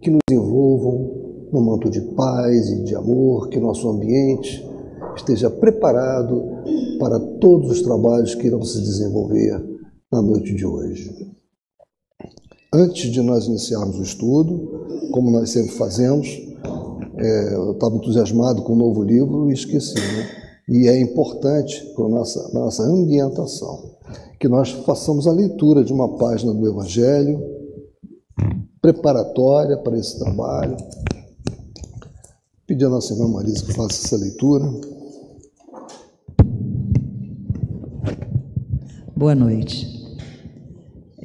que nos envolvam no manto de paz e de amor, que nosso ambiente esteja preparado para todos os trabalhos que irão se desenvolver na noite de hoje. Antes de nós iniciarmos o estudo, como nós sempre fazemos, é, eu estava entusiasmado com o novo livro e esqueci, né? E é importante para a nossa, nossa ambientação que nós façamos a leitura de uma página do Evangelho, preparatória para esse trabalho. Pedir a nossa irmã Marisa que faça essa leitura. Boa noite.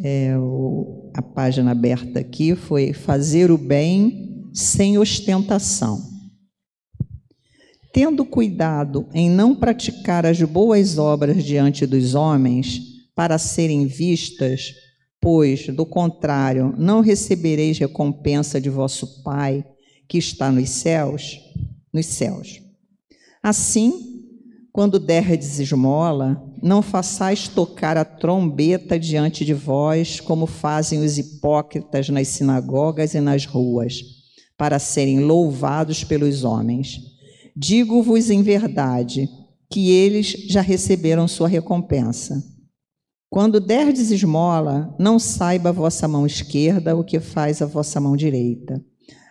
É, o, a página aberta aqui foi Fazer o Bem sem ostentação. Tendo cuidado em não praticar as boas obras diante dos homens, para serem vistas, pois, do contrário, não recebereis recompensa de vosso Pai que está nos céus, nos céus. Assim, quando derdes esmola, não façais tocar a trombeta diante de vós, como fazem os hipócritas nas sinagogas e nas ruas, para serem louvados pelos homens. Digo-vos em verdade que eles já receberam sua recompensa. Quando derdes esmola, não saiba a vossa mão esquerda o que faz a vossa mão direita,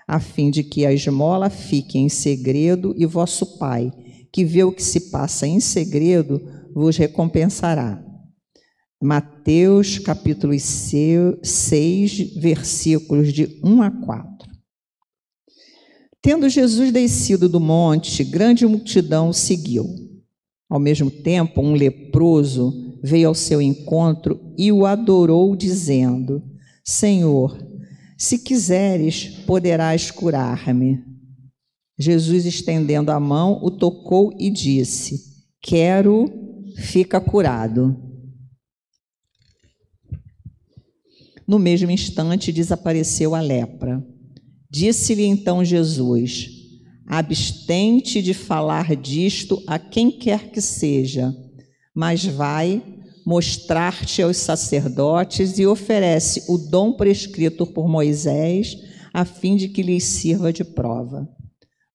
a fim de que a esmola fique em segredo e vosso Pai, que vê o que se passa em segredo, vos recompensará. Mateus capítulo 6, versículos de 1 a 4. Tendo Jesus descido do monte, grande multidão o seguiu. Ao mesmo tempo, um leproso veio ao seu encontro e o adorou, dizendo: Senhor, se quiseres, poderás curar-me. Jesus, estendendo a mão, o tocou e disse: Quero, fica curado. No mesmo instante, desapareceu a lepra. Disse-lhe então Jesus: Abstente de falar disto a quem quer que seja, mas vai mostrar-te aos sacerdotes e oferece o dom prescrito por Moisés, a fim de que lhes sirva de prova.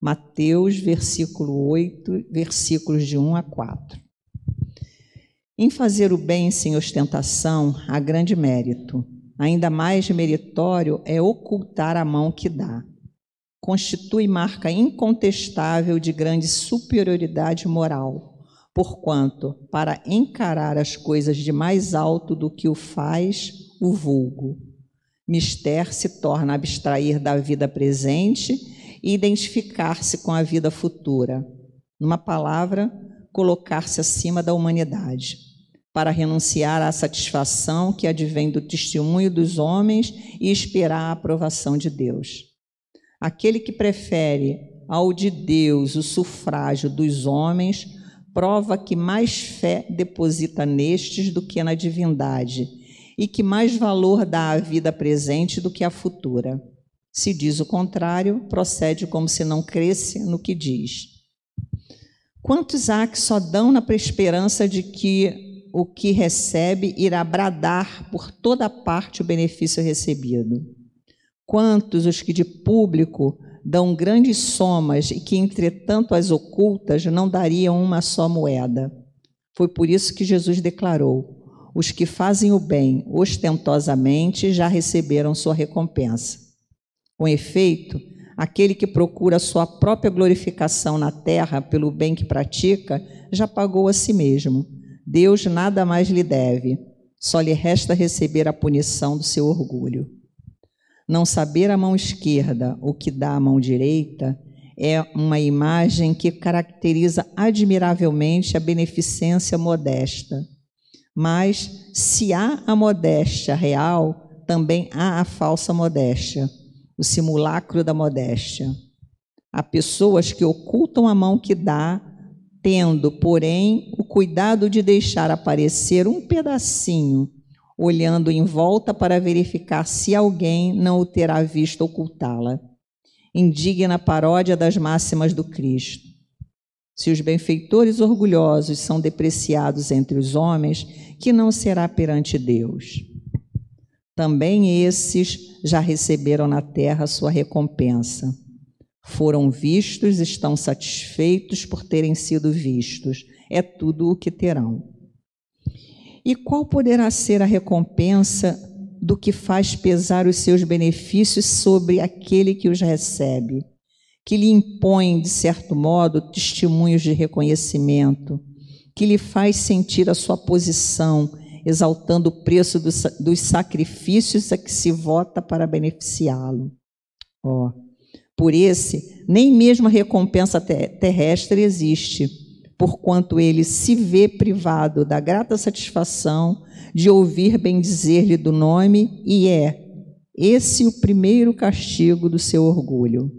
Mateus, versículo 8, versículos de 1 a 4. Em fazer o bem sem ostentação há grande mérito. Ainda mais meritório é ocultar a mão que dá. Constitui marca incontestável de grande superioridade moral, porquanto, para encarar as coisas de mais alto do que o faz o vulgo, mister se torna abstrair da vida presente e identificar-se com a vida futura. Numa palavra, colocar-se acima da humanidade, para renunciar à satisfação que advém do testemunho dos homens e esperar a aprovação de Deus. Aquele que prefere ao de Deus o sufrágio dos homens, prova que mais fé deposita nestes do que na divindade, e que mais valor dá à vida presente do que à futura. Se diz o contrário, procede como se não cresce no que diz. Quantos há que só dão na esperança de que o que recebe irá bradar por toda parte o benefício recebido? Quantos os que de público dão grandes somas e que, entretanto, as ocultas não dariam uma só moeda? Foi por isso que Jesus declarou: os que fazem o bem ostentosamente já receberam sua recompensa. Com efeito, aquele que procura sua própria glorificação na terra pelo bem que pratica, já pagou a si mesmo. Deus nada mais lhe deve, só lhe resta receber a punição do seu orgulho. Não saber a mão esquerda o que dá a mão direita é uma imagem que caracteriza admiravelmente a beneficência modesta. Mas, se há a modéstia real, também há a falsa modéstia o simulacro da modéstia. Há pessoas que ocultam a mão que dá, tendo, porém, o cuidado de deixar aparecer um pedacinho, olhando em volta para verificar se alguém não o terá visto ocultá-la. Indigna paródia das máximas do Cristo. Se os benfeitores orgulhosos são depreciados entre os homens, que não será perante Deus? também esses já receberam na terra sua recompensa. Foram vistos, estão satisfeitos por terem sido vistos. É tudo o que terão. E qual poderá ser a recompensa do que faz pesar os seus benefícios sobre aquele que os recebe, que lhe impõe, de certo modo, testemunhos de reconhecimento, que lhe faz sentir a sua posição, exaltando o preço dos, dos sacrifícios a que se vota para beneficiá-lo. Oh, por esse, nem mesmo a recompensa terrestre existe, porquanto ele se vê privado da grata satisfação de ouvir bendizer-lhe do nome, e é esse o primeiro castigo do seu orgulho.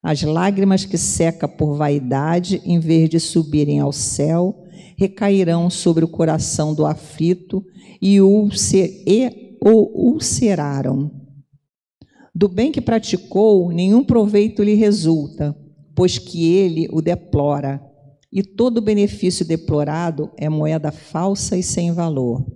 As lágrimas que seca por vaidade, em vez de subirem ao céu, recairão sobre o coração do aflito e o ulceraram. Do bem que praticou, nenhum proveito lhe resulta, pois que ele o deplora, e todo benefício deplorado é moeda falsa e sem valor.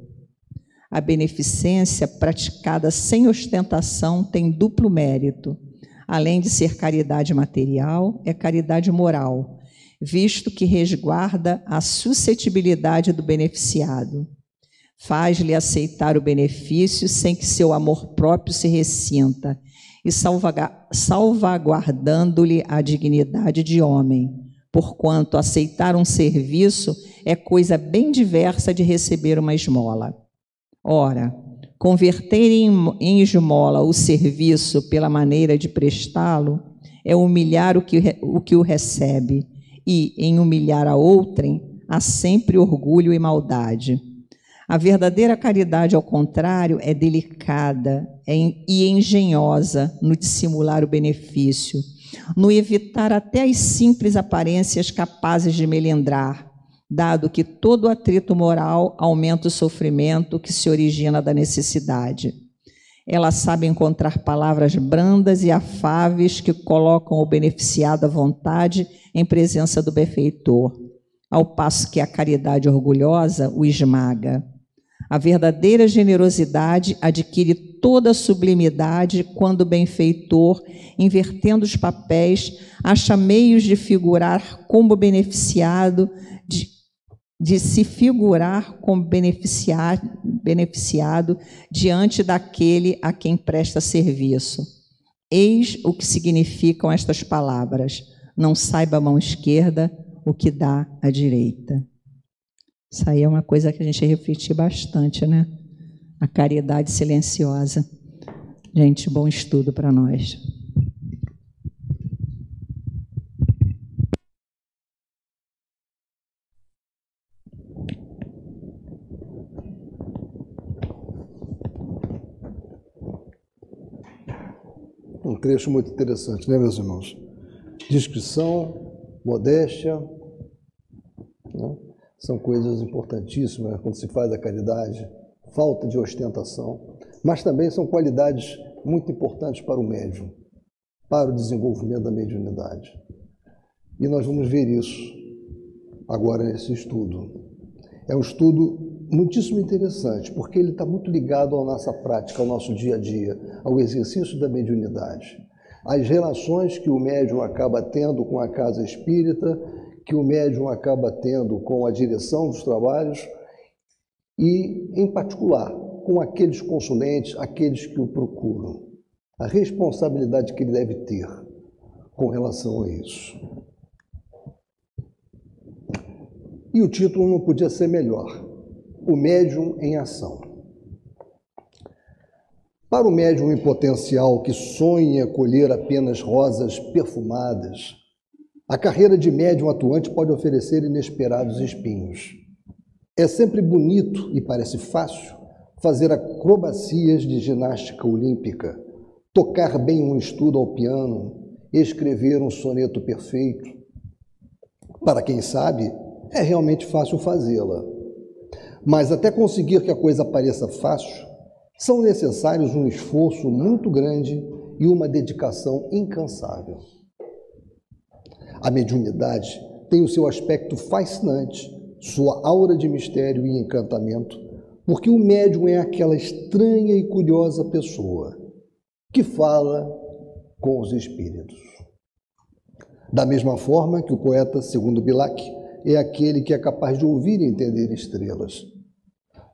A beneficência praticada sem ostentação tem duplo mérito. Além de ser caridade material, é caridade moral, visto que resguarda a suscetibilidade do beneficiado. Faz-lhe aceitar o benefício sem que seu amor próprio se ressinta e salvaguardando-lhe a dignidade de homem, porquanto aceitar um serviço é coisa bem diversa de receber uma esmola. Ora, converter em esmola o serviço pela maneira de prestá-lo é humilhar o que, o que o recebe, e em humilhar a outrem há sempre orgulho e maldade. A verdadeira caridade, ao contrário, é delicada é e engenhosa no dissimular o benefício, no evitar até as simples aparências capazes de melindrar, dado que todo atrito moral aumenta o sofrimento que se origina da necessidade. Ela sabe encontrar palavras brandas e afáveis que colocam o beneficiado à vontade em presença do benfeitor, ao passo que a caridade orgulhosa o esmaga. A verdadeira generosidade adquire toda a sublimidade quando o benfeitor, invertendo os papéis, acha meios de figurar como beneficiado de, de se figurar como beneficiado, beneficiado diante daquele a quem presta serviço. Eis o que significam estas palavras: não saiba a mão esquerda o que dá a direita. Isso aí é uma coisa que a gente refletir bastante, né? A caridade silenciosa. Gente, bom estudo para nós. Um trecho muito interessante, né, meus irmãos? Discrição, modéstia? São coisas importantíssimas né, quando se faz a caridade, falta de ostentação, mas também são qualidades muito importantes para o médium, para o desenvolvimento da mediunidade. E nós vamos ver isso agora nesse estudo. É um estudo muitíssimo interessante, porque ele está muito ligado à nossa prática, ao nosso dia a dia, ao exercício da mediunidade. As relações que o médium acaba tendo com a casa espírita, que o médium acaba tendo com a direção dos trabalhos e, em particular, com aqueles consulentes, aqueles que o procuram. A responsabilidade que ele deve ter com relação a isso. E o título não podia ser melhor o médium em ação. Para o médium em potencial que sonha colher apenas rosas perfumadas, a carreira de médium atuante pode oferecer inesperados espinhos. É sempre bonito e parece fácil fazer acrobacias de ginástica olímpica, tocar bem um estudo ao piano, escrever um soneto perfeito. Para quem sabe, é realmente fácil fazê-la. Mas até conseguir que a coisa pareça fácil, são necessários um esforço muito grande e uma dedicação incansável. A mediunidade tem o seu aspecto fascinante, sua aura de mistério e encantamento, Porque o médium é aquela estranha e curiosa pessoa que fala com os espíritos. Da mesma forma que o poeta, segundo Bilac, é aquele que é capaz de ouvir e entender estrelas.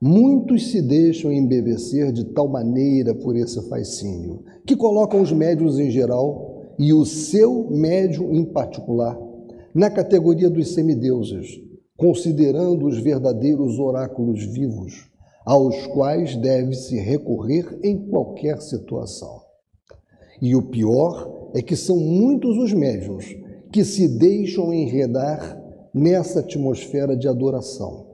Muitos se deixam embevecer de tal maneira por esse fascínio, que colocam os médios em geral e o seu médium em particular na categoria dos semideuses, considerando os verdadeiros oráculos vivos, aos quais deve-se recorrer em qualquer situação. E o pior é que são muitos os médiuns que se deixam enredar nessa atmosfera de adoração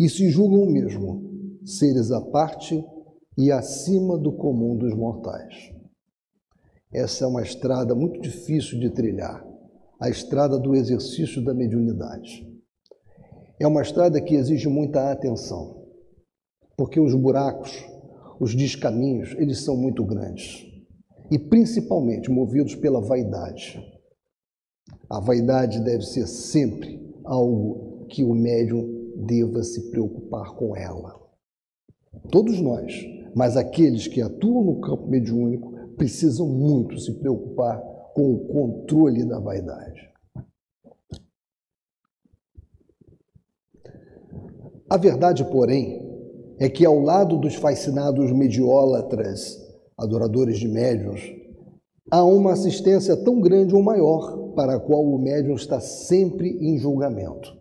e se julgam mesmo seres à parte e acima do comum dos mortais. Essa é uma estrada muito difícil de trilhar, a estrada do exercício da mediunidade. É uma estrada que exige muita atenção, porque os buracos, os descaminhos, eles são muito grandes e principalmente movidos pela vaidade. A vaidade deve ser sempre algo que o médium deva se preocupar com ela. Todos nós, mas aqueles que atuam no campo mediúnico precisam muito se preocupar com o controle da vaidade. A verdade, porém, é que ao lado dos fascinados mediólatras, adoradores de médiuns, há uma assistência tão grande ou maior para a qual o médium está sempre em julgamento.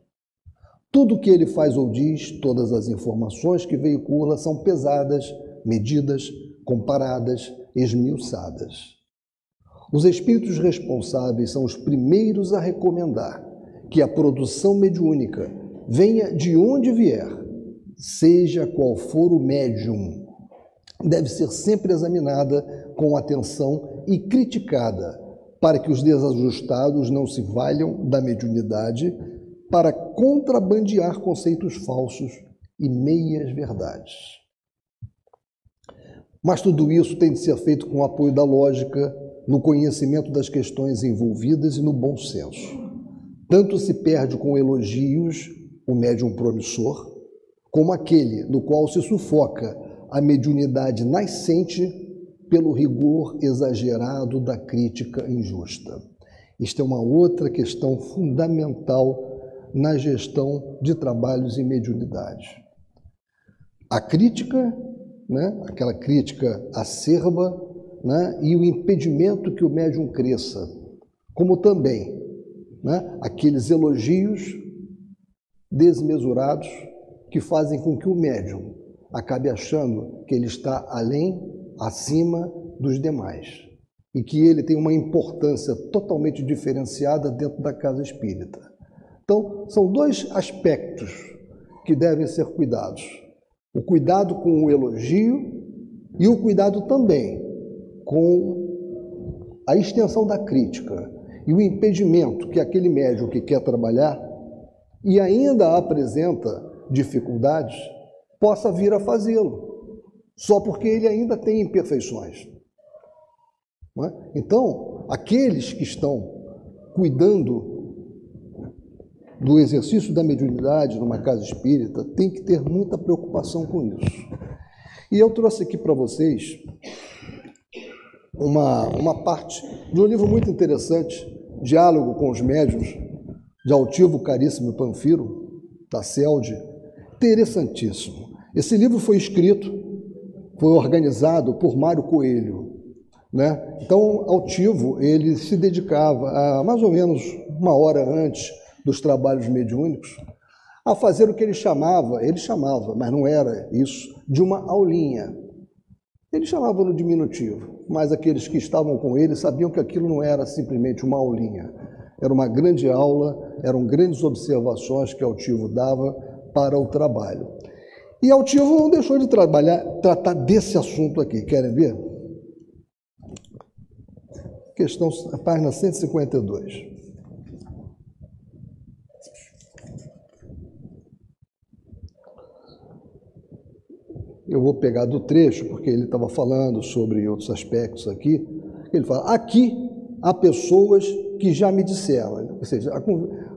Tudo o que ele faz ou diz, todas as informações que veicula são pesadas, medidas, comparadas, esmiuçadas. Os espíritos responsáveis são os primeiros a recomendar que a produção mediúnica venha de onde vier, seja qual for o médium, deve ser sempre examinada com atenção e criticada para que os desajustados não se valham da mediunidade para contrabandear conceitos falsos e meias verdades. Mas tudo isso tem de ser feito com o apoio da lógica, no conhecimento das questões envolvidas e no bom senso. Tanto se perde com elogios o médium promissor, como aquele no qual se sufoca a mediunidade nascente pelo rigor exagerado da crítica injusta. Isto é uma outra questão fundamental na gestão de trabalhos e mediunidade. A crítica, né, aquela crítica acerba, né, e o impedimento que o médium cresça, como também né, aqueles elogios desmesurados que fazem com que o médium acabe achando que ele está além, acima dos demais e que ele tem uma importância totalmente diferenciada dentro da casa espírita. Então, são dois aspectos que devem ser cuidados: o cuidado com o elogio e o cuidado também com a extensão da crítica e o impedimento que aquele médium que quer trabalhar e ainda apresenta dificuldades possa vir a fazê-lo, só porque ele ainda tem imperfeições. É? Então, aqueles que estão cuidando do exercício da mediunidade numa casa espírita tem que ter muita preocupação com isso. E eu trouxe aqui para vocês uma, uma parte de um livro muito interessante, Diálogo com os Médiuns, de Altivo Caríssimo Panfiro, da interessantíssimo. Esse livro foi escrito, foi organizado por Mário Coelho. Né? Então, Altivo, ele se dedicava a mais ou menos uma hora antes dos trabalhos mediúnicos, a fazer o que ele chamava, ele chamava, mas não era isso, de uma aulinha. Ele chamava no diminutivo, mas aqueles que estavam com ele sabiam que aquilo não era simplesmente uma aulinha. Era uma grande aula, eram grandes observações que Altivo dava para o trabalho. E Altivo não deixou de trabalhar, tratar desse assunto aqui. Querem ver? Questão, página 152. Eu vou pegar do trecho, porque ele estava falando sobre outros aspectos aqui. Ele fala: aqui há pessoas que já me disseram, ou seja, a,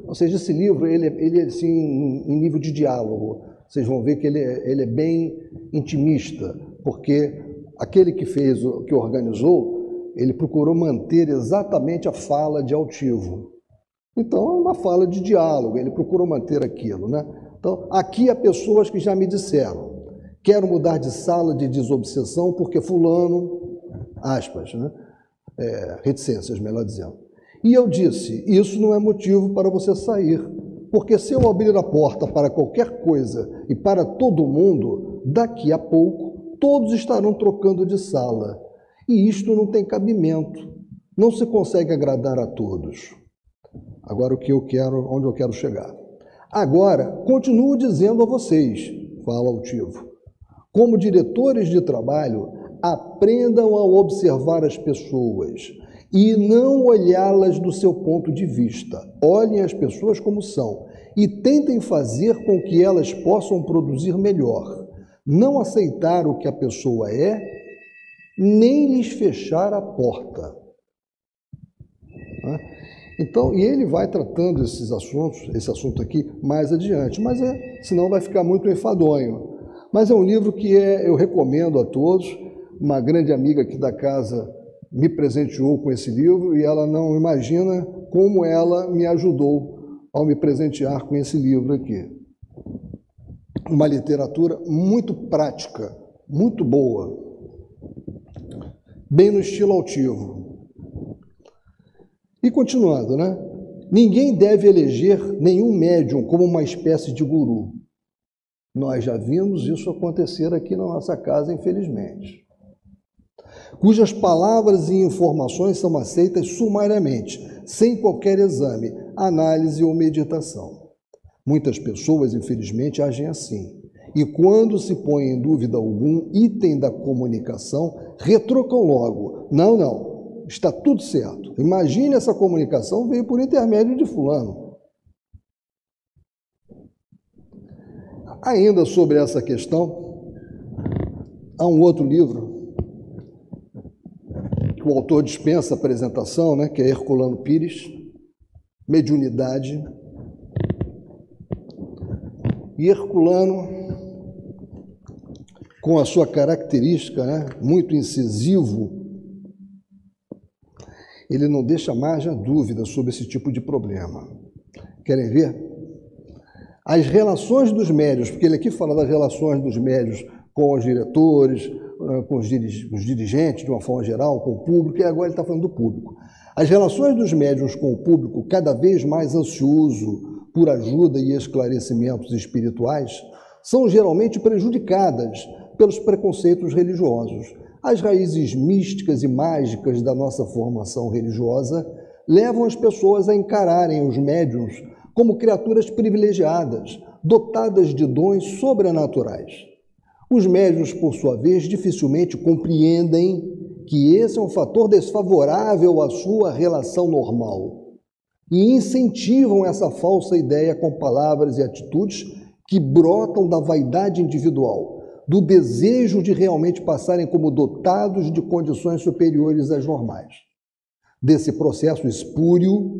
ou seja esse livro ele, ele é assim, em nível de diálogo. vocês vão ver que ele é, ele é bem intimista, porque aquele que fez, que organizou, ele procurou manter exatamente a fala de altivo. Então, é uma fala de diálogo, ele procurou manter aquilo, né? Então, aqui há pessoas que já me disseram, quero mudar de sala de desobsessão porque fulano, aspas, né? É, reticências, melhor dizendo. E eu disse, isso não é motivo para você sair, porque se eu abrir a porta para qualquer coisa e para todo mundo, daqui a pouco todos estarão trocando de sala. E isto não tem cabimento. Não se consegue agradar a todos. Agora o que eu quero, onde eu quero chegar. Agora, continuo dizendo a vocês, fala altivo, como diretores de trabalho, aprendam a observar as pessoas e não olhá-las do seu ponto de vista. Olhem as pessoas como são e tentem fazer com que elas possam produzir melhor. Não aceitar o que a pessoa é, nem lhes fechar a porta. Então, e ele vai tratando esses assuntos, esse assunto aqui, mais adiante, mas é, senão vai ficar muito enfadonho. Mas é um livro que é, eu recomendo a todos. Uma grande amiga aqui da casa me presenteou com esse livro e ela não imagina como ela me ajudou ao me presentear com esse livro aqui. Uma literatura muito prática, muito boa, bem no estilo altivo. E continuando, né? Ninguém deve eleger nenhum médium como uma espécie de guru. Nós já vimos isso acontecer aqui na nossa casa, infelizmente cujas palavras e informações são aceitas sumariamente, sem qualquer exame, análise ou meditação. Muitas pessoas, infelizmente, agem assim. E quando se põe em dúvida algum item da comunicação, retrocam logo. Não, não, está tudo certo. Imagine essa comunicação veio por intermédio de Fulano. Ainda sobre essa questão, há um outro livro que o autor dispensa a apresentação, né, que é Herculano Pires, Mediunidade. E Herculano, com a sua característica né, muito incisivo, ele não deixa margem a dúvida sobre esse tipo de problema. Querem ver? As relações dos médios, porque ele aqui fala das relações dos médios com os diretores, eh, com os, dirigentes, de uma forma geral, com o público, e agora ele está falando do público. As relações dos médiuns com o público, cada vez mais ansioso por ajuda e esclarecimentos espirituais, são geralmente prejudicadas pelos preconceitos religiosos. As raízes místicas e mágicas da nossa formação religiosa levam as pessoas a encararem os médiuns como criaturas privilegiadas, dotadas de dons sobrenaturais. Os médios, por sua vez, dificilmente compreendem que esse é um fator desfavorável à sua relação normal e incentivam essa falsa ideia com palavras e atitudes que brotam da vaidade individual, do desejo de realmente passarem como dotados de condições superiores às normais. Desse processo espúrio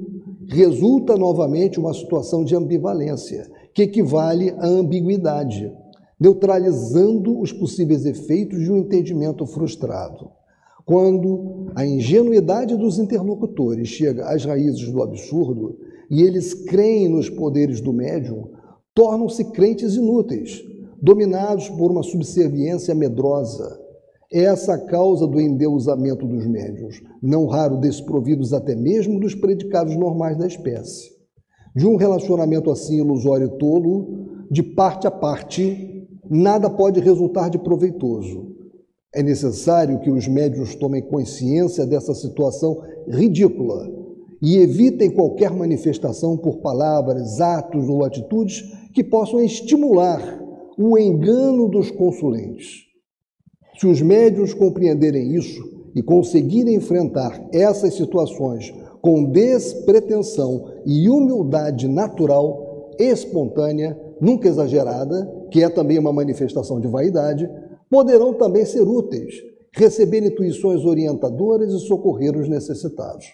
resulta novamente uma situação de ambivalência, que equivale à ambiguidade neutralizando os possíveis efeitos de um entendimento frustrado. Quando a ingenuidade dos interlocutores chega às raízes do absurdo e eles creem nos poderes do médium, tornam-se crentes inúteis, dominados por uma subserviência medrosa. Essa causa do endeusamento dos médiuns, não raro desprovidos até mesmo dos predicados normais da espécie. De um relacionamento assim ilusório e tolo, de parte a parte, nada pode resultar de proveitoso. É necessário que os médios tomem consciência dessa situação ridícula e evitem qualquer manifestação por palavras, atos ou atitudes que possam estimular o engano dos consulentes. Se os médios compreenderem isso e conseguirem enfrentar essas situações com despretensão e humildade natural, espontânea, nunca exagerada, que é também uma manifestação de vaidade, poderão também ser úteis, receber intuições orientadoras e socorrer os necessitados.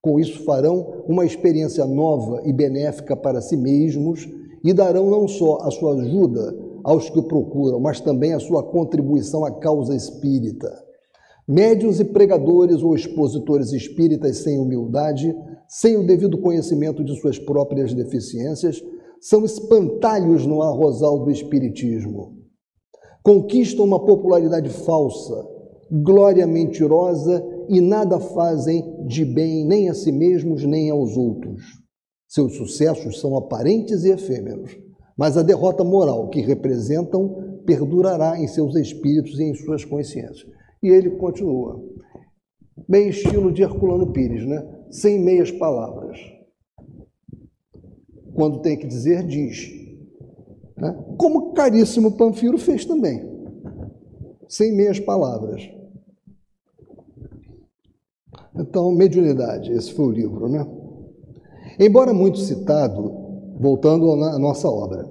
Com isso, farão uma experiência nova e benéfica para si mesmos e darão não só a sua ajuda aos que o procuram, mas também a sua contribuição à causa espírita. Médios e pregadores ou expositores espíritas sem humildade, sem o devido conhecimento de suas próprias deficiências, são espantalhos no arrozal do espiritismo. Conquistam uma popularidade falsa, glória mentirosa e nada fazem de bem nem a si mesmos nem aos outros. Seus sucessos são aparentes e efêmeros, mas a derrota moral que representam perdurará em seus espíritos e em suas consciências. E ele continua, bem estilo de Herculano Pires, né? sem meias palavras. Quando tem que dizer, diz. Né? Como caríssimo Panfiro fez também, sem meias palavras. Então, mediunidade, esse foi o livro, né? Embora muito citado, voltando à nossa obra,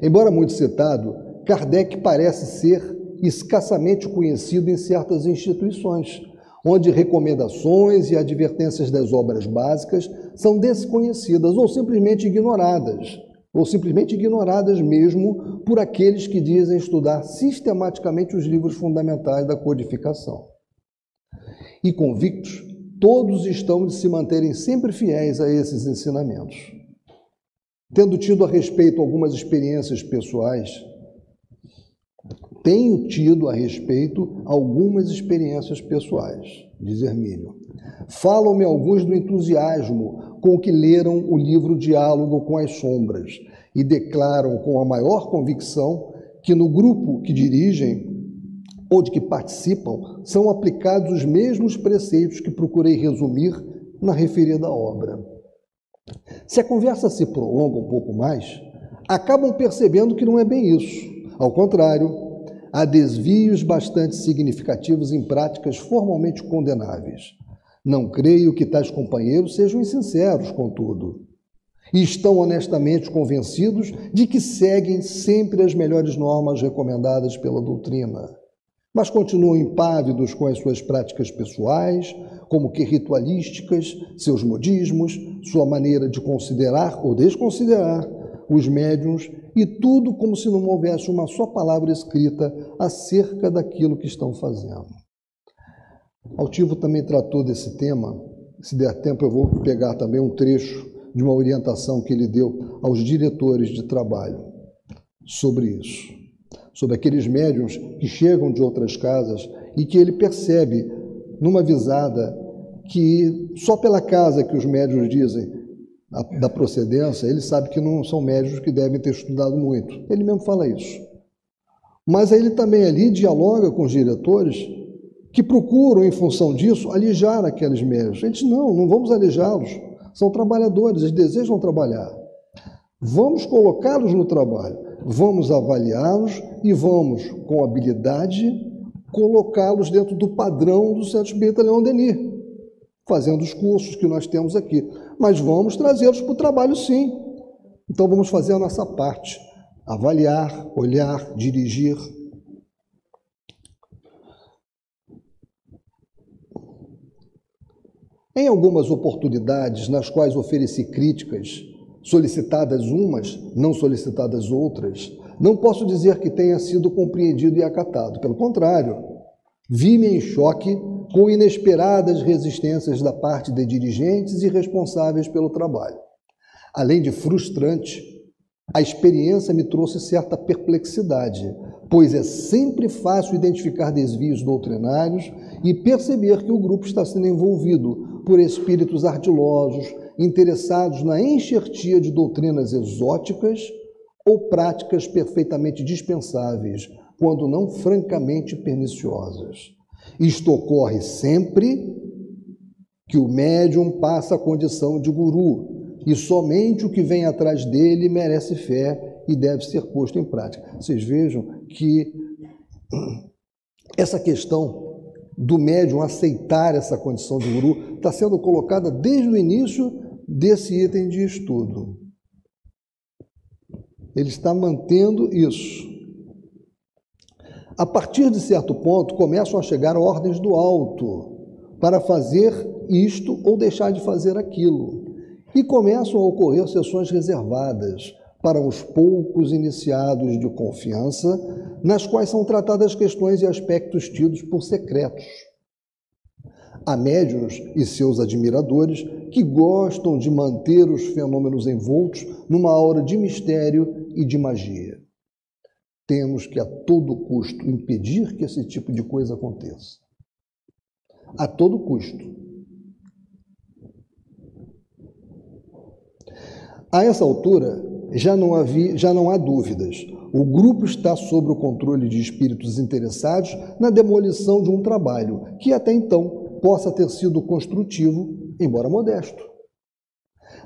embora muito citado, Kardec parece ser escassamente conhecido em certas instituições, onde recomendações e advertências das obras básicas são desconhecidas ou simplesmente ignoradas, ou simplesmente ignoradas mesmo por aqueles que dizem estudar sistematicamente os livros fundamentais da codificação. E convictos, todos estão de se manterem sempre fiéis a esses ensinamentos. Tendo tido a respeito algumas experiências pessoais, tenho tido a respeito algumas experiências pessoais, diz Hermínio. Falam-me alguns do entusiasmo com que leram o livro Diálogo com as Sombras e declaram com a maior convicção que no grupo que dirigem ou de que participam são aplicados os mesmos preceitos que procurei resumir na referida obra. Se a conversa se prolonga um pouco mais, acabam percebendo que não é bem isso. Ao contrário, há desvios bastante significativos em práticas formalmente condenáveis. Não creio que tais companheiros sejam insinceros, contudo, e estão honestamente convencidos de que seguem sempre as melhores normas recomendadas pela doutrina, mas continuam impávidos com as suas práticas pessoais, como que ritualísticas, seus modismos, sua maneira de considerar ou desconsiderar os médiums e tudo como se não houvesse uma só palavra escrita acerca daquilo que estão fazendo. Altivo também tratou desse tema. Se der tempo, eu vou pegar também um trecho de uma orientação que ele deu aos diretores de trabalho sobre isso, sobre aqueles médiums que chegam de outras casas e que ele percebe numa visada que só pela casa que os médios dizem da procedência, ele sabe que não são médicos que devem ter estudado muito. Ele mesmo fala isso. Mas ele também ali dialoga com os diretores que procuram, em função disso, alijar aqueles médicos. Ele diz, não, não vamos alijá-los. São trabalhadores, eles desejam trabalhar. Vamos colocá-los no trabalho, vamos avaliá-los e vamos, com habilidade, colocá-los dentro do padrão do Centro Espírita Leão Denis, fazendo os cursos que nós temos aqui mas vamos trazê-los para o trabalho sim. Então vamos fazer a nossa parte: avaliar, olhar, dirigir. Em algumas oportunidades nas quais ofereci críticas, solicitadas umas, não solicitadas outras, não posso dizer que tenha sido compreendido e acatado. Pelo contrário, vi-me em choque com inesperadas resistências da parte de dirigentes e responsáveis pelo trabalho. Além de frustrante, a experiência me trouxe certa perplexidade, pois é sempre fácil identificar desvios doutrinários e perceber que o grupo está sendo envolvido por espíritos ardilosos, interessados na enxertia de doutrinas exóticas ou práticas perfeitamente dispensáveis, quando não francamente perniciosas. Isto ocorre sempre que o médium passa a condição de guru e somente o que vem atrás dele merece fé e deve ser posto em prática. Vocês vejam que essa questão do médium aceitar essa condição de guru está sendo colocada desde o início desse item de estudo. Ele está mantendo isso. A partir de certo ponto, começam a chegar ordens do alto para fazer isto ou deixar de fazer aquilo. E começam a ocorrer sessões reservadas, para os poucos iniciados de confiança, nas quais são tratadas questões e aspectos tidos por secretos. Há médiuns e seus admiradores que gostam de manter os fenômenos envoltos numa aura de mistério e de magia. Temos que, a todo custo, impedir que esse tipo de coisa aconteça. A todo custo. A essa altura, já não, havia, já não há dúvidas. O grupo está sob o controle de espíritos interessados na demolição de um trabalho que até então possa ter sido construtivo, embora modesto.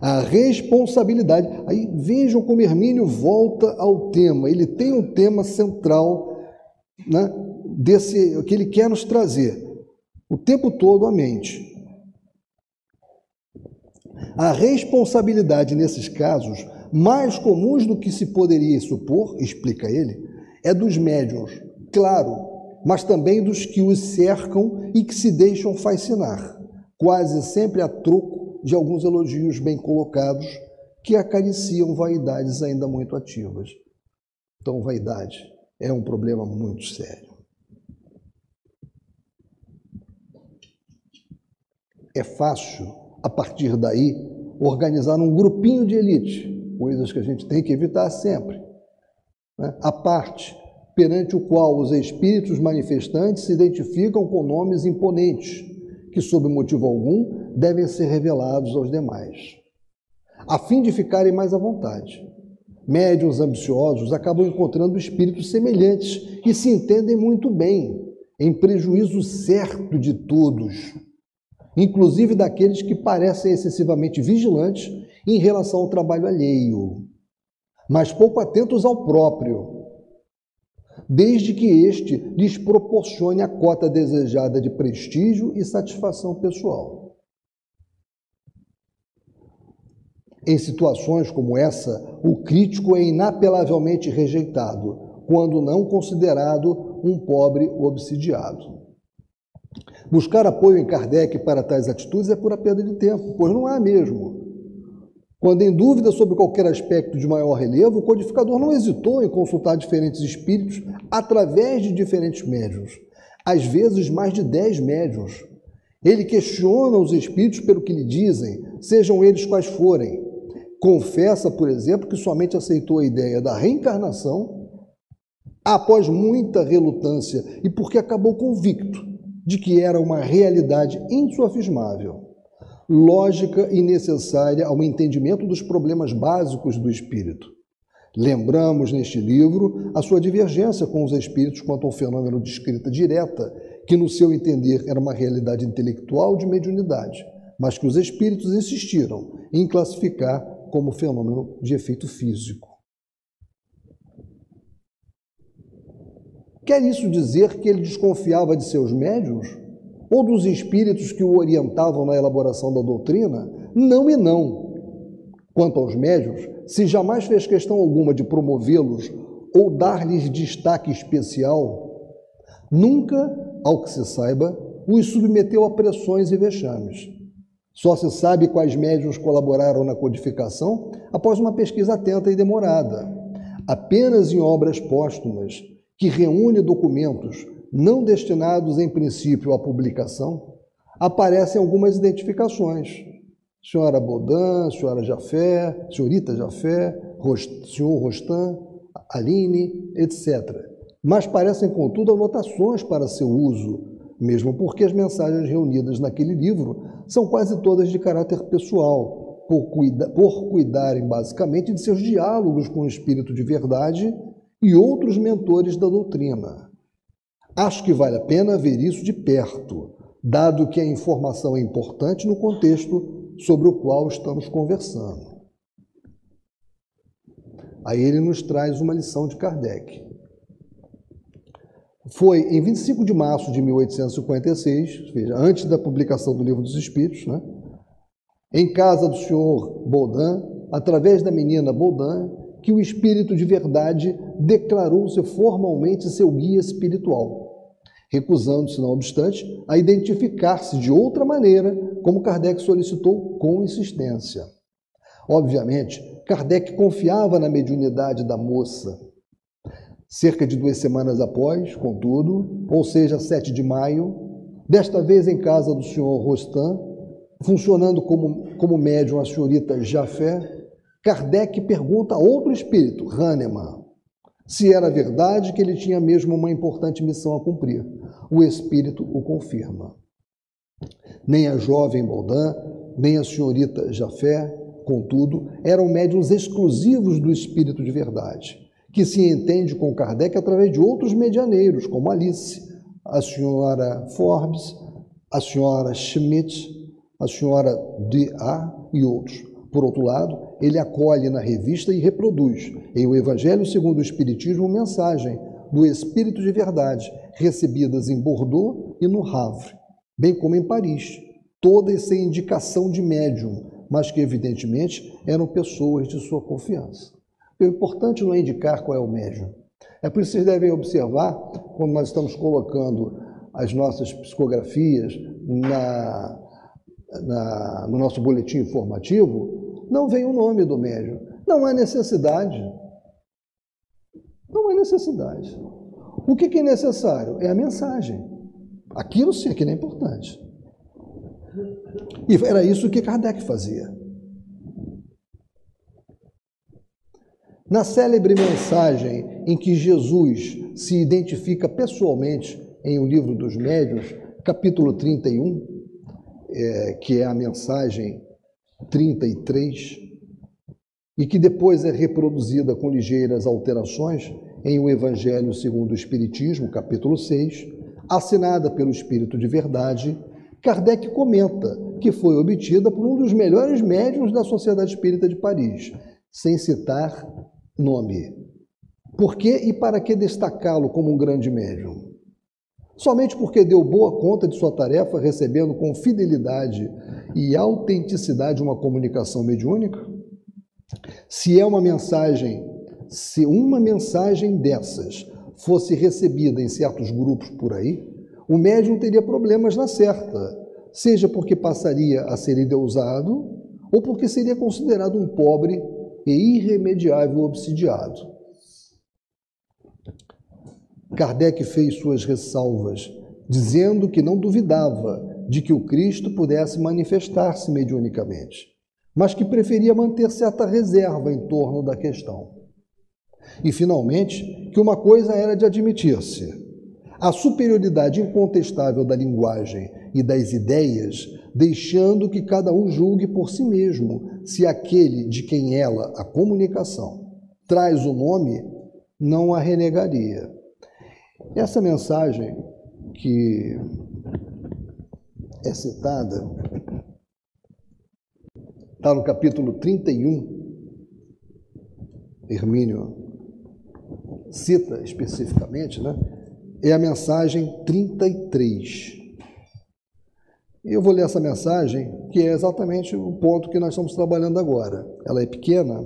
A responsabilidade. Aí vejam como Hermínio volta ao tema. Ele tem um tema central né, desse que ele quer nos trazer o tempo todo à mente. A responsabilidade nesses casos, mais comuns do que se poderia supor, explica ele, é dos médiuns, claro, mas também dos que os cercam e que se deixam fascinar, quase sempre a troco de alguns elogios bem colocados que acariciam vaidades ainda muito ativas. Então, vaidade é um problema muito sério. É fácil a partir daí, organizar um grupinho de elite, coisas que a gente tem que evitar sempre. Né? A parte perante o qual os espíritos manifestantes se identificam com nomes imponentes, que, sob motivo algum, devem ser revelados aos demais, a fim de ficarem mais à vontade. Médiuns ambiciosos acabam encontrando espíritos semelhantes e se entendem muito bem, em prejuízo certo de todos inclusive daqueles que parecem excessivamente vigilantes em relação ao trabalho alheio, mas pouco atentos ao próprio, desde que este lhes proporcione a cota desejada de prestígio e satisfação pessoal. Em situações como essa, o crítico é inapelavelmente rejeitado, quando não considerado um pobre obsidiado. Buscar apoio em Kardec para tais atitudes é pura perda de tempo, pois não há mesmo. Quando em dúvida sobre qualquer aspecto de maior relevo, o codificador não hesitou em consultar diferentes espíritos através de diferentes médiuns, às vezes mais de dez médiuns. Ele questiona os espíritos pelo que lhe dizem, sejam eles quais forem. Confessa, por exemplo, que somente aceitou a ideia da reencarnação após muita relutância e porque acabou convicto de que era uma realidade insofismável, lógica e necessária ao entendimento dos problemas básicos do espírito. Lembramos neste livro a sua divergência com os espíritos quanto ao fenômeno de escrita direta, que no seu entender era uma realidade intelectual de mediunidade, mas que os espíritos insistiram em classificar como fenômeno de efeito físico. Quer isso dizer que ele desconfiava de seus médios? Ou dos espíritos que o orientavam na elaboração da doutrina? Não e não. Quanto aos médios, se jamais fez questão alguma de promovê-los ou dar-lhes destaque especial, nunca, ao que se saiba, os submeteu a pressões e vexames. Só se sabe quais médios colaboraram na codificação após uma pesquisa atenta e demorada. Apenas em obras póstumas que reúne documentos não destinados em princípio à publicação, aparecem algumas identificações. Senhora Baudin, senhora Jafé, senhorita Jafé, senhor Rostan, Aline, etc. Mas parecem, contudo, anotações para seu uso, mesmo porque as mensagens reunidas naquele livro são quase todas de caráter pessoal, por, cuida por cuidarem basicamente de seus diálogos com o espírito de verdade e outros mentores da doutrina. Acho que vale a pena ver isso de perto, dado que a informação é importante no contexto sobre o qual estamos conversando. Aí ele nos traz uma lição de Kardec. Foi em 25 de março de 1856, veja, antes da publicação do Livro dos Espíritos, né? em casa do senhor Baudin, através da menina Baudin, que o Espírito de verdade declarou-se formalmente seu guia espiritual, recusando-se, não obstante, a identificar-se de outra maneira, como Kardec solicitou com insistência. Obviamente, Kardec confiava na mediunidade da moça. Cerca de duas semanas após, contudo, ou seja, 7 de maio, desta vez em casa do senhor Rostan, funcionando como, como médium a senhorita Jafé, Kardec pergunta a outro espírito, Hahnemann, se era verdade que ele tinha mesmo uma importante missão a cumprir. O espírito o confirma. Nem a jovem Baudin, nem a senhorita Jafé, contudo, eram médiums exclusivos do espírito de verdade, que se entende com Kardec através de outros medianeiros, como Alice, a senhora Forbes, a senhora Schmidt, a senhora D.A. e outros. Por outro lado, ele acolhe na revista e reproduz, em O Evangelho segundo o Espiritismo, mensagem do Espírito de Verdade, recebidas em Bordeaux e no Havre, bem como em Paris, todas sem indicação de médium, mas que evidentemente eram pessoas de sua confiança. O importante não é indicar qual é o médium. É por isso que vocês devem observar, quando nós estamos colocando as nossas psicografias na, na, no nosso boletim informativo, não vem o nome do médium. Não há necessidade. Necessidade. O que é necessário? É a mensagem. Aquilo sim que é importante. E era isso que Kardec fazia. Na célebre mensagem em que Jesus se identifica pessoalmente em O Livro dos Médiuns, capítulo 31, é, que é a mensagem 33, e que depois é reproduzida com ligeiras alterações em O Evangelho segundo o Espiritismo, capítulo 6, assinada pelo Espírito de Verdade, Kardec comenta que foi obtida por um dos melhores médiuns da Sociedade Espírita de Paris, sem citar nome. Por que e para que destacá-lo como um grande médium? Somente porque deu boa conta de sua tarefa, recebendo com fidelidade e autenticidade uma comunicação mediúnica? Se é uma mensagem, se uma mensagem dessas fosse recebida em certos grupos por aí, o médium teria problemas na certa, seja porque passaria a ser endeusado ou porque seria considerado um pobre e irremediável obsidiado. Kardec fez suas ressalvas, dizendo que não duvidava de que o Cristo pudesse manifestar-se mediunicamente, mas que preferia manter certa reserva em torno da questão. E, finalmente, que uma coisa era de admitir-se: a superioridade incontestável da linguagem e das ideias, deixando que cada um julgue por si mesmo se aquele de quem ela, a comunicação, traz o nome, não a renegaria. Essa mensagem que é citada está no capítulo 31. Hermínio cita especificamente, né? É a mensagem 33. E eu vou ler essa mensagem, que é exatamente o ponto que nós estamos trabalhando agora. Ela é pequena.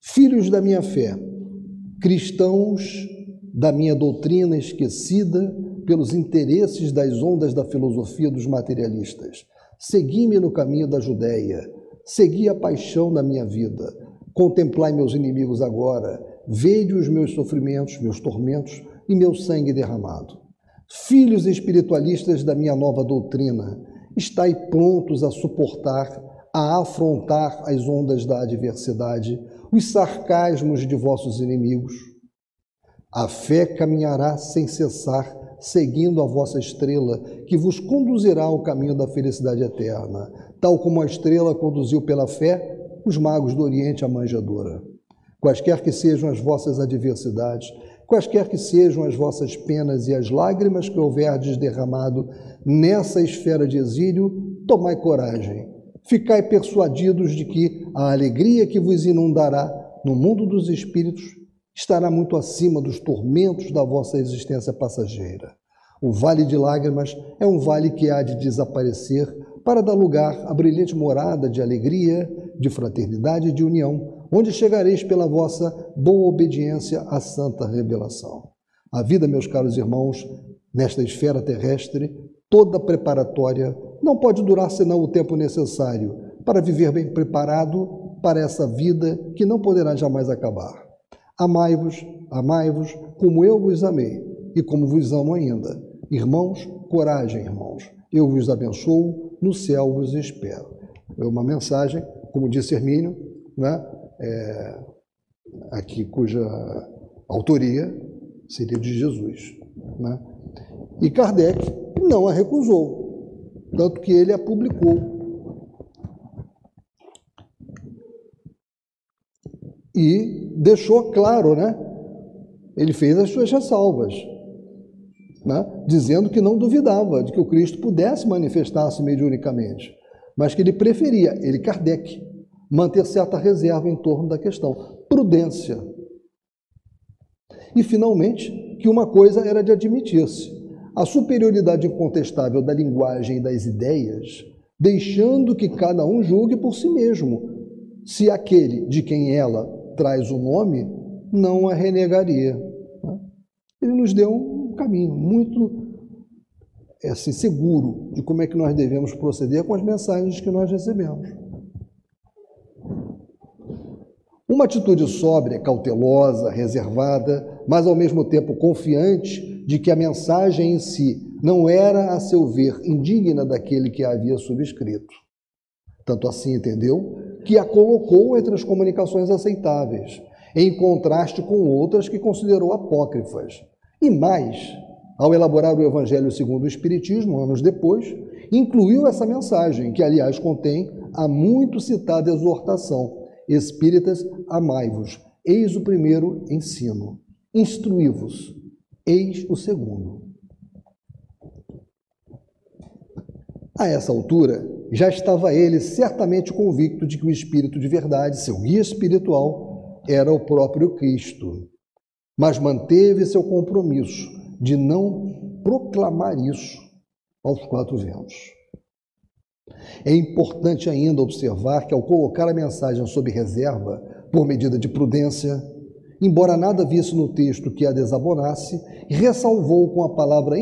Filhos da minha fé, cristãos da minha doutrina esquecida pelos interesses das ondas da filosofia dos materialistas. Segui-me no caminho da Judéia, segui a paixão da minha vida. Contemplai meus inimigos agora, vede os meus sofrimentos, meus tormentos e meu sangue derramado. Filhos espiritualistas da minha nova doutrina, estai prontos a suportar, a afrontar as ondas da adversidade, os sarcasmos de vossos inimigos. A fé caminhará sem cessar, seguindo a vossa estrela, que vos conduzirá ao caminho da felicidade eterna, tal como a estrela conduziu pela fé os magos do Oriente à manjadora. Quaisquer que sejam as vossas adversidades, quaisquer que sejam as vossas penas e as lágrimas que houverdes derramado nessa esfera de exílio, tomai coragem. Ficai persuadidos de que a alegria que vos inundará no mundo dos espíritos estará muito acima dos tormentos da vossa existência passageira. O vale de lágrimas é um vale que há de desaparecer para dar lugar à brilhante morada de alegria, de fraternidade e de união, onde chegareis pela vossa boa obediência à santa revelação. A vida, meus caros irmãos, nesta esfera terrestre, toda preparatória, não pode durar senão o tempo necessário para viver bem preparado para essa vida que não poderá jamais acabar. Amai-vos, amai-vos como eu vos amei e como vos amo ainda. Irmãos, coragem, irmãos. Eu vos abençoo, no céu vos espero. É uma mensagem, como disse Hermínio, né? É, aqui cuja autoria seria de Jesus. Né? E Kardec não a recusou, tanto que ele a publicou. E deixou claro, né? Ele fez as suas ressalvas, né? dizendo que não duvidava de que o Cristo pudesse manifestar-se mediunicamente, mas que ele preferia, ele Kardec, manter certa reserva em torno da questão. Prudência. E, finalmente, que uma coisa era de admitir-se: a superioridade incontestável da linguagem e das ideias, deixando que cada um julgue por si mesmo, se aquele de quem ela traz o nome não a renegaria. Ele nos deu um caminho muito assim, seguro de como é que nós devemos proceder com as mensagens que nós recebemos. Uma atitude sóbria, cautelosa, reservada, mas ao mesmo tempo confiante de que a mensagem em si não era, a seu ver, indigna daquele que a havia subscrito. Tanto assim entendeu que a colocou entre as comunicações aceitáveis, em contraste com outras que considerou apócrifas. E mais, ao elaborar o Evangelho segundo o Espiritismo, anos depois, incluiu essa mensagem, que aliás contém a muito citada exortação Espíritas, amai-vos. Eis o primeiro ensino. Instruí-vos. Eis o segundo. A essa altura, já estava ele certamente convicto de que o Espírito de verdade, seu guia espiritual, era o próprio Cristo, mas manteve seu compromisso de não proclamar isso aos quatro ventos. É importante ainda observar que, ao colocar a mensagem sob reserva, por medida de prudência, embora nada visse no texto que a desabonasse, ressalvou com, a palavra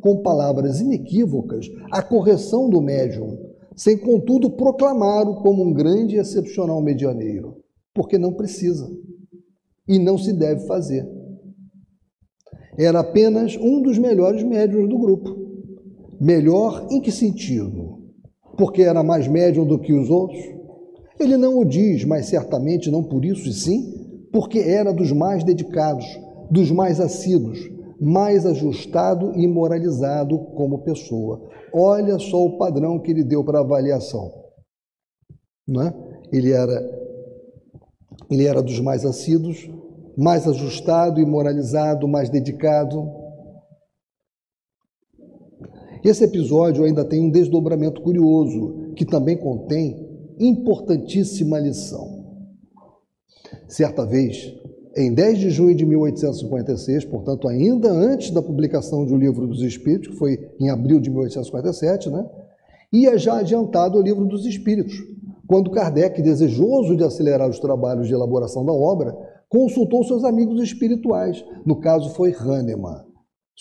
com palavras inequívocas a correção do médium, sem contudo proclamá-lo como um grande e excepcional medianeiro, porque não precisa e não se deve fazer. Era apenas um dos melhores médiums do grupo. Melhor em que sentido? Porque era mais médium do que os outros? Ele não o diz, mas certamente não por isso, e sim porque era dos mais dedicados, dos mais assíduos, mais ajustado e moralizado como pessoa. Olha só o padrão que ele deu para avaliação. Não é? Ele era ele era dos mais assíduos, mais ajustado e moralizado, mais dedicado, esse episódio ainda tem um desdobramento curioso, que também contém importantíssima lição. Certa vez, em 10 de junho de 1856, portanto, ainda antes da publicação de O Livro dos Espíritos, que foi em abril de 1857, né? ia já adiantado o Livro dos Espíritos, quando Kardec, desejoso de acelerar os trabalhos de elaboração da obra, consultou seus amigos espirituais, no caso foi Hahnemann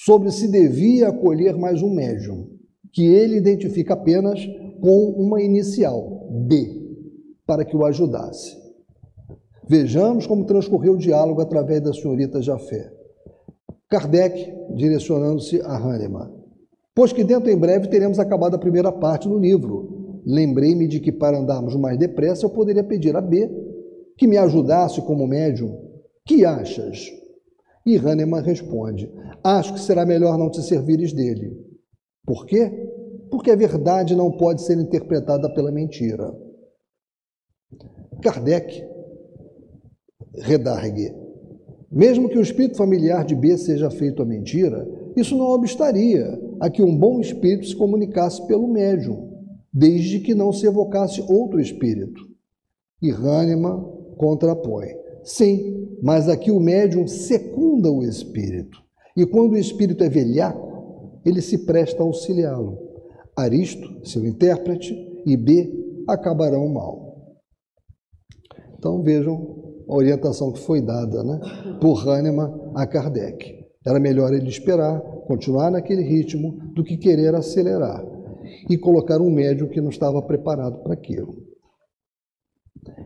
sobre se devia acolher mais um médium, que ele identifica apenas com uma inicial, B, para que o ajudasse. Vejamos como transcorreu o diálogo através da senhorita Jafé. Kardec, direcionando-se a Hahnemann. Pois que dentro em breve teremos acabado a primeira parte do livro. Lembrei-me de que para andarmos mais depressa eu poderia pedir a B que me ajudasse como médium. Que achas? E Hahnemann responde: Acho que será melhor não te servires dele. Por quê? Porque a verdade não pode ser interpretada pela mentira. Kardec redargue. Mesmo que o espírito familiar de B seja feito a mentira, isso não obstaria a que um bom espírito se comunicasse pelo médium, desde que não se evocasse outro espírito. E Hahnemann contrapõe. Sim, mas aqui o médium secunda o espírito. E quando o espírito é velhaco, ele se presta a auxiliá-lo. Aristo, seu intérprete, e B acabarão mal. Então vejam a orientação que foi dada né, por Hahnemann a Kardec. Era melhor ele esperar, continuar naquele ritmo, do que querer acelerar. e colocar um médium que não estava preparado para aquilo.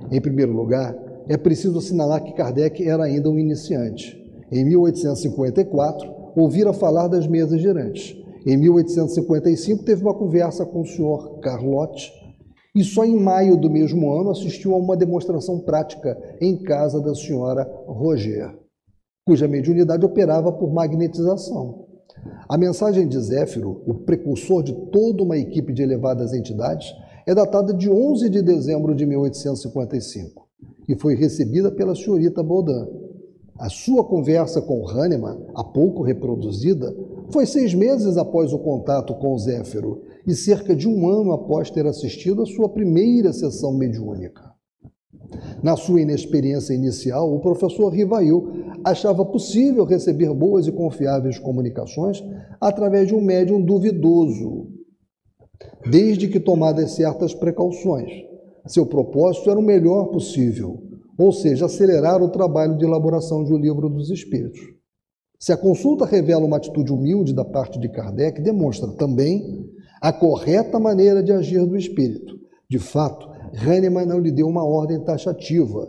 Em primeiro lugar, é preciso assinalar que Kardec era ainda um iniciante. Em 1854, ouvira falar das mesas girantes. Em 1855, teve uma conversa com o senhor Carlotti e só em maio do mesmo ano assistiu a uma demonstração prática em casa da senhora Roger, cuja mediunidade operava por magnetização. A mensagem de Zéfiro, o precursor de toda uma equipe de elevadas entidades, é datada de 11 de dezembro de 1855 e foi recebida pela senhorita Baudin. A sua conversa com Hahnemann, há pouco reproduzida, foi seis meses após o contato com Zéfiro e cerca de um ano após ter assistido a sua primeira sessão mediúnica. Na sua inexperiência inicial, o professor Rivail achava possível receber boas e confiáveis comunicações através de um médium duvidoso, desde que tomadas certas precauções. Seu propósito era o melhor possível, ou seja, acelerar o trabalho de elaboração de um livro dos Espíritos. Se a consulta revela uma atitude humilde da parte de Kardec, demonstra também a correta maneira de agir do espírito. De fato, Hahnemann não lhe deu uma ordem taxativa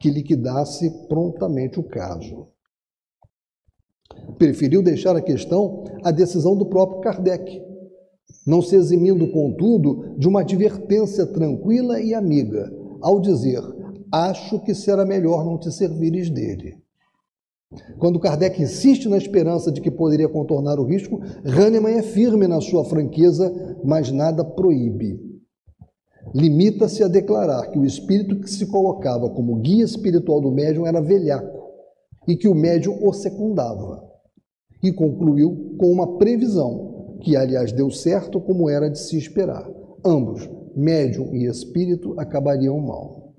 que liquidasse prontamente o caso. Preferiu deixar a questão à decisão do próprio Kardec, não se eximindo, contudo, de uma advertência tranquila e amiga, ao dizer: Acho que será melhor não te servires dele. Quando Kardec insiste na esperança de que poderia contornar o risco, Hahnemann é firme na sua franqueza, mas nada proíbe. Limita-se a declarar que o espírito que se colocava como guia espiritual do médium era velhaco e que o médium o secundava. E concluiu com uma previsão, que aliás deu certo como era de se esperar. Ambos, médium e espírito, acabariam mal.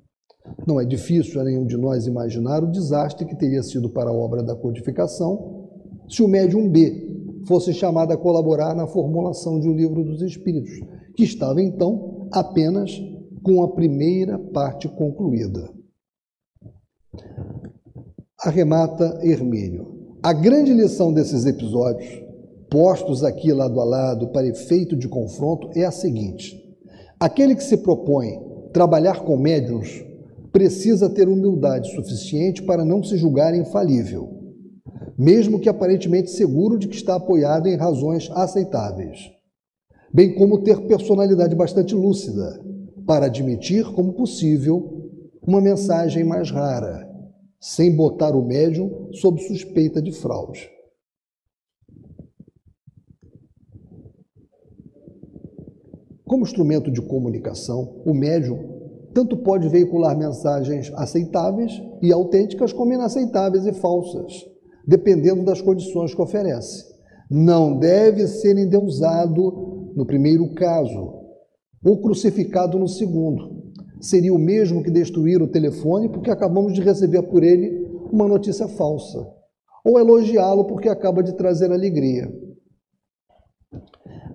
Não é difícil a nenhum de nós imaginar o desastre que teria sido para a obra da codificação se o médium B fosse chamado a colaborar na formulação de um livro dos Espíritos, que estava então apenas com a primeira parte concluída. Arremata Hermínio. A grande lição desses episódios, postos aqui lado a lado para efeito de confronto, é a seguinte: aquele que se propõe trabalhar com médiums precisa ter humildade suficiente para não se julgar infalível, mesmo que aparentemente seguro de que está apoiado em razões aceitáveis, bem como ter personalidade bastante lúcida para admitir como possível uma mensagem mais rara, sem botar o médium sob suspeita de fraude. Como instrumento de comunicação, o médium tanto pode veicular mensagens aceitáveis e autênticas, como inaceitáveis e falsas, dependendo das condições que oferece. Não deve ser endeusado no primeiro caso, ou crucificado no segundo. Seria o mesmo que destruir o telefone porque acabamos de receber por ele uma notícia falsa, ou elogiá-lo porque acaba de trazer alegria.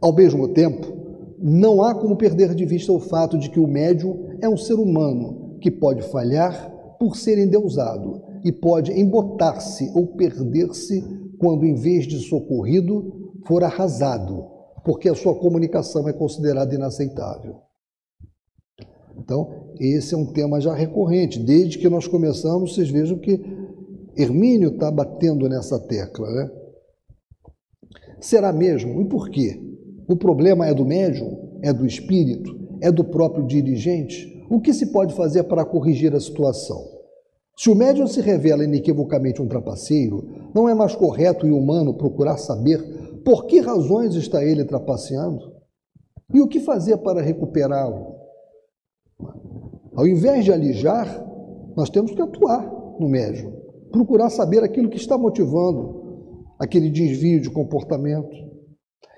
Ao mesmo tempo, não há como perder de vista o fato de que o médium é um ser humano que pode falhar por ser endeusado e pode embotar-se ou perder-se quando, em vez de socorrido, for arrasado, porque a sua comunicação é considerada inaceitável. Então, esse é um tema já recorrente. Desde que nós começamos, vocês vejam que Hermínio está batendo nessa tecla. Né? Será mesmo? E por quê? O problema é do médium? É do espírito? É do próprio dirigente? O que se pode fazer para corrigir a situação? Se o médium se revela inequivocamente um trapaceiro, não é mais correto e humano procurar saber por que razões está ele trapaceando? E o que fazer para recuperá-lo? Ao invés de alijar, nós temos que atuar no médium, procurar saber aquilo que está motivando aquele desvio de comportamento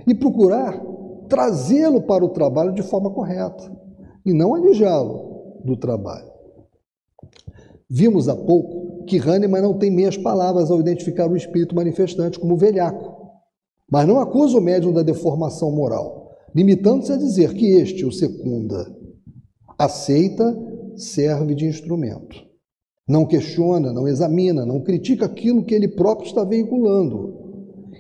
e procurar trazê-lo para o trabalho de forma correta e não alijá-lo do trabalho. Vimos há pouco que Hahnemann não tem meias palavras ao identificar o espírito manifestante como velhaco, mas não acusa o médium da deformação moral, limitando-se a dizer que este o secunda. Aceita, serve de instrumento. Não questiona, não examina, não critica aquilo que ele próprio está veiculando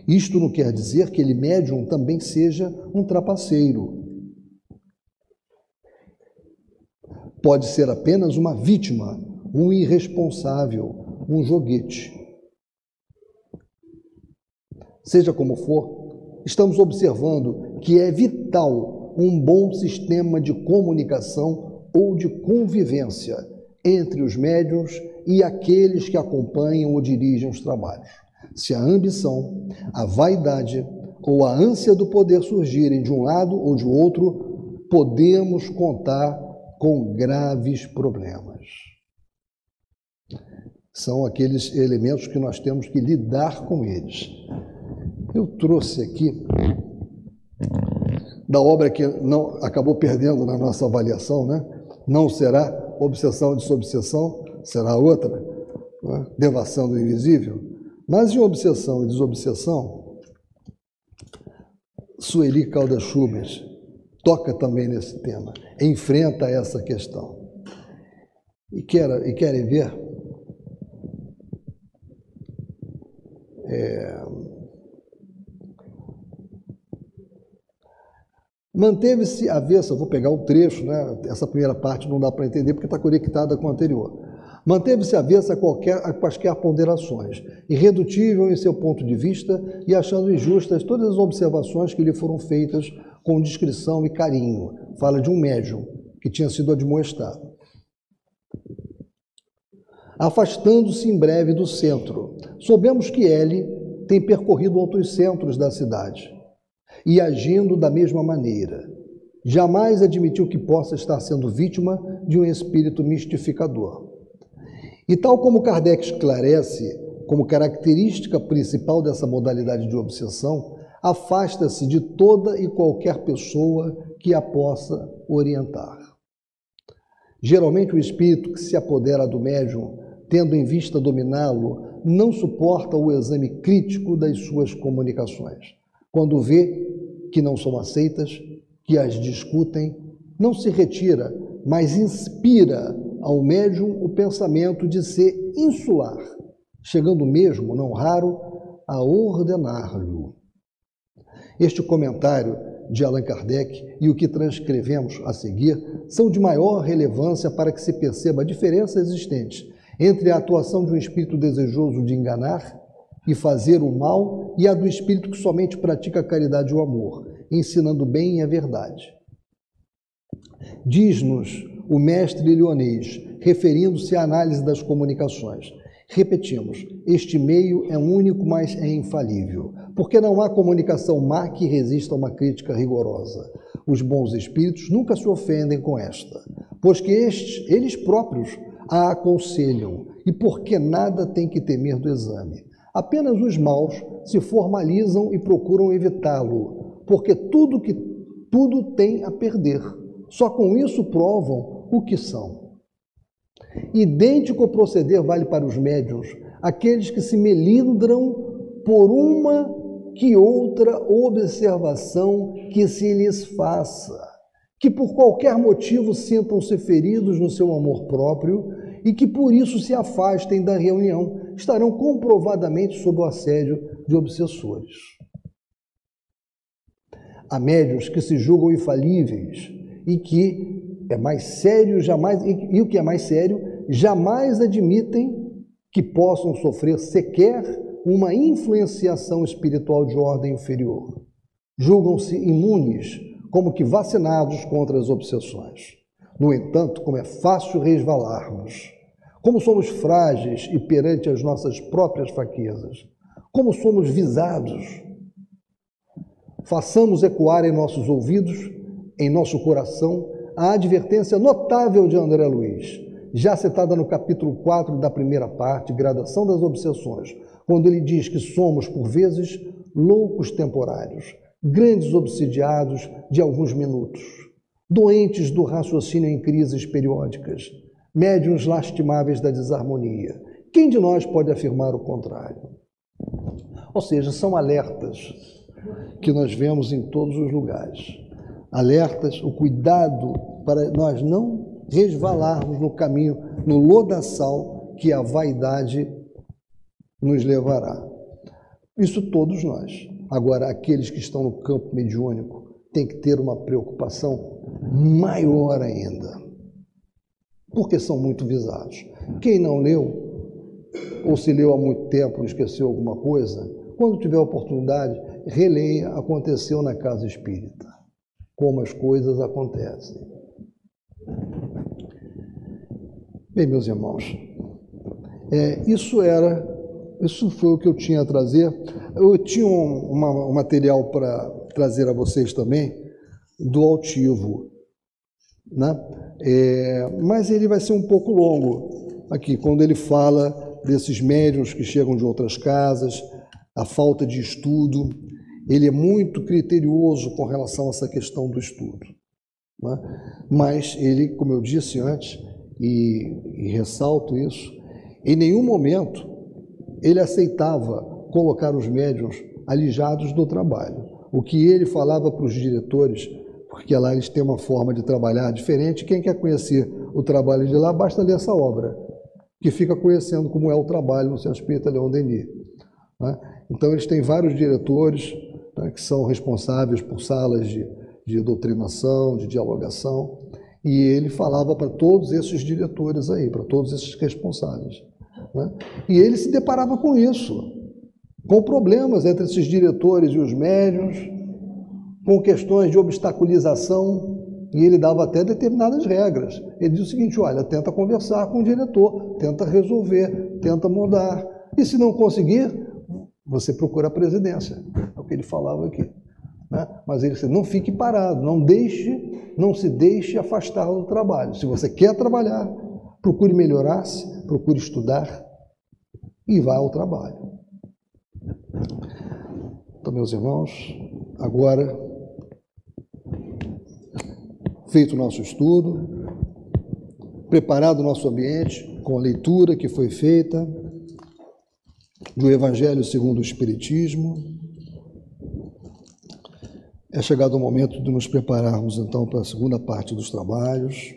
Isto não quer dizer que ele médium também seja um trapaceiro. Pode ser apenas uma vítima, um irresponsável, um joguete. Seja como for, estamos observando que é vital um bom sistema de comunicação ou de convivência entre os médiuns e aqueles que acompanham ou dirigem os trabalhos. Se a ambição, a vaidade ou a ânsia do poder surgirem de um lado ou de outro, podemos contar com graves problemas. São aqueles elementos que nós temos que lidar com eles. Eu trouxe aqui da obra que não acabou perdendo na nossa avaliação, né? Não será obsessão e desobsessão, será outra, né? devação do invisível. Mas em obsessão e desobsessão, Sueli Caldas Schubert toca também nesse tema, enfrenta essa questão. E, quer, e querem ver? É, Manteve-se avessa, vou pegar o trecho, né? essa primeira parte não dá para entender porque está conectada com a anterior. Manteve-se avessa a, qualquer, a quaisquer ponderações, irredutível em seu ponto de vista e achando injustas todas as observações que lhe foram feitas com discrição e carinho. Fala de um médium que tinha sido admoestado. Afastando-se em breve do centro, soubemos que ele tem percorrido outros centros da cidade e agindo da mesma maneira. Jamais admitiu que possa estar sendo vítima de um espírito mistificador. E tal como Kardec esclarece, como característica principal dessa modalidade de obsessão, afasta-se de toda e qualquer pessoa que a possa orientar. Geralmente, o espírito que se apodera do médium, tendo em vista dominá-lo, não suporta o exame crítico das suas comunicações. Quando vê que não são aceitas, que as discutem, não se retira, mas inspira ao médium o pensamento de ser insular, chegando mesmo, não raro, a ordenar-lhe. Este comentário de Allan Kardec e o que transcrevemos a seguir são de maior relevância para que se perceba a diferença existente entre a atuação de um espírito desejoso de enganar e fazer o mal, e a do espírito que somente pratica a caridade e o amor, ensinando bem e a verdade. Diz-nos o mestre Leonês, referindo-se à análise das comunicações. Repetimos, este meio é único, mas é infalível, porque não há comunicação má que resista a uma crítica rigorosa. Os bons espíritos nunca se ofendem com esta, pois que estes, eles próprios, a aconselham, e porque nada tem que temer do exame. Apenas os maus se formalizam e procuram evitá-lo, porque tudo que tudo tem a perder. Só com isso provam o que são. Idêntico proceder vale para os médiuns, aqueles que se melindram por uma que outra observação que se lhes faça, que por qualquer motivo sintam-se feridos no seu amor próprio e que por isso se afastem da reunião, estarão comprovadamente sob o assédio de obsessores. Há médios que se julgam infalíveis e que é mais sério, jamais, e, e o que é mais sério, jamais admitem que possam sofrer sequer uma influenciação espiritual de ordem inferior. Julgam-se imunes, como que vacinados contra as obsessões. No entanto, como é fácil resvalarmos, como somos frágeis e perante as nossas próprias fraquezas, como somos visados. Façamos ecoar em nossos ouvidos, em nosso coração, a advertência notável de André Luiz, já citada no capítulo 4 da primeira parte, Gradação das Obsessões, quando ele diz que somos, por vezes, loucos temporários, grandes obsidiados de alguns minutos, doentes do raciocínio em crises periódicas, médiuns lastimáveis da desarmonia. Quem de nós pode afirmar o contrário? Ou seja, são alertas que nós vemos em todos os lugares. Alertas, o cuidado para nós não resvalarmos no caminho, no lodaçal que a vaidade nos levará. Isso todos nós. Agora, aqueles que estão no campo mediúnico têm que ter uma preocupação maior ainda, porque são muito visados. Quem não leu, ou se leu há muito tempo esqueceu alguma coisa, quando tiver oportunidade, releia Aconteceu na Casa Espírita. Como as coisas acontecem. Bem, meus irmãos, é, isso era, isso foi o que eu tinha a trazer. Eu tinha um, uma, um material para trazer a vocês também do altivo, né? É, mas ele vai ser um pouco longo aqui, quando ele fala desses médiums que chegam de outras casas, a falta de estudo, ele é muito criterioso com relação a essa questão do estudo. Né? Mas ele, como eu disse antes, e, e ressalto isso, em nenhum momento ele aceitava colocar os médiums alijados do trabalho. O que ele falava para os diretores, porque lá eles têm uma forma de trabalhar diferente, quem quer conhecer o trabalho de lá, basta ler essa obra, que fica conhecendo como é o trabalho no Centro Espírita Leon Denis. Né? Então, eles têm vários diretores né, que são responsáveis por salas de, de doutrinação, de dialogação, e ele falava para todos esses diretores aí, para todos esses responsáveis. Né? E ele se deparava com isso, com problemas entre esses diretores e os médios, com questões de obstaculização, e ele dava até determinadas regras. Ele dizia o seguinte: olha, tenta conversar com o diretor, tenta resolver, tenta mudar. E se não conseguir, você procura a presidência. É o que ele falava aqui. Né? Mas ele disse, não fique parado, não deixe, não se deixe afastar do trabalho. Se você quer trabalhar, procure melhorar-se, procure estudar e vá ao trabalho. Então, meus irmãos, agora, feito o nosso estudo, preparado o nosso ambiente com a leitura que foi feita, do Evangelho segundo o Espiritismo. É chegado o momento de nos prepararmos então para a segunda parte dos trabalhos.